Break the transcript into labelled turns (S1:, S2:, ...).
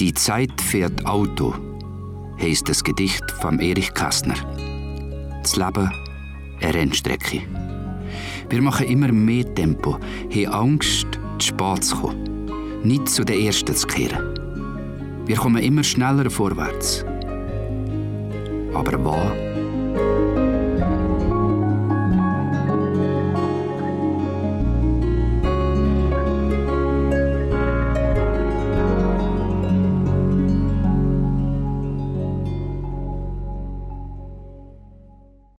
S1: Die Zeit fährt Auto, heißt das Gedicht von Erich Kästner. Das Leben eine Rennstrecke. Wir machen immer mehr Tempo, haben Angst, zu spät zu kommen, nicht zu den Ersten zu kehren. Wir kommen immer schneller vorwärts. Aber wann?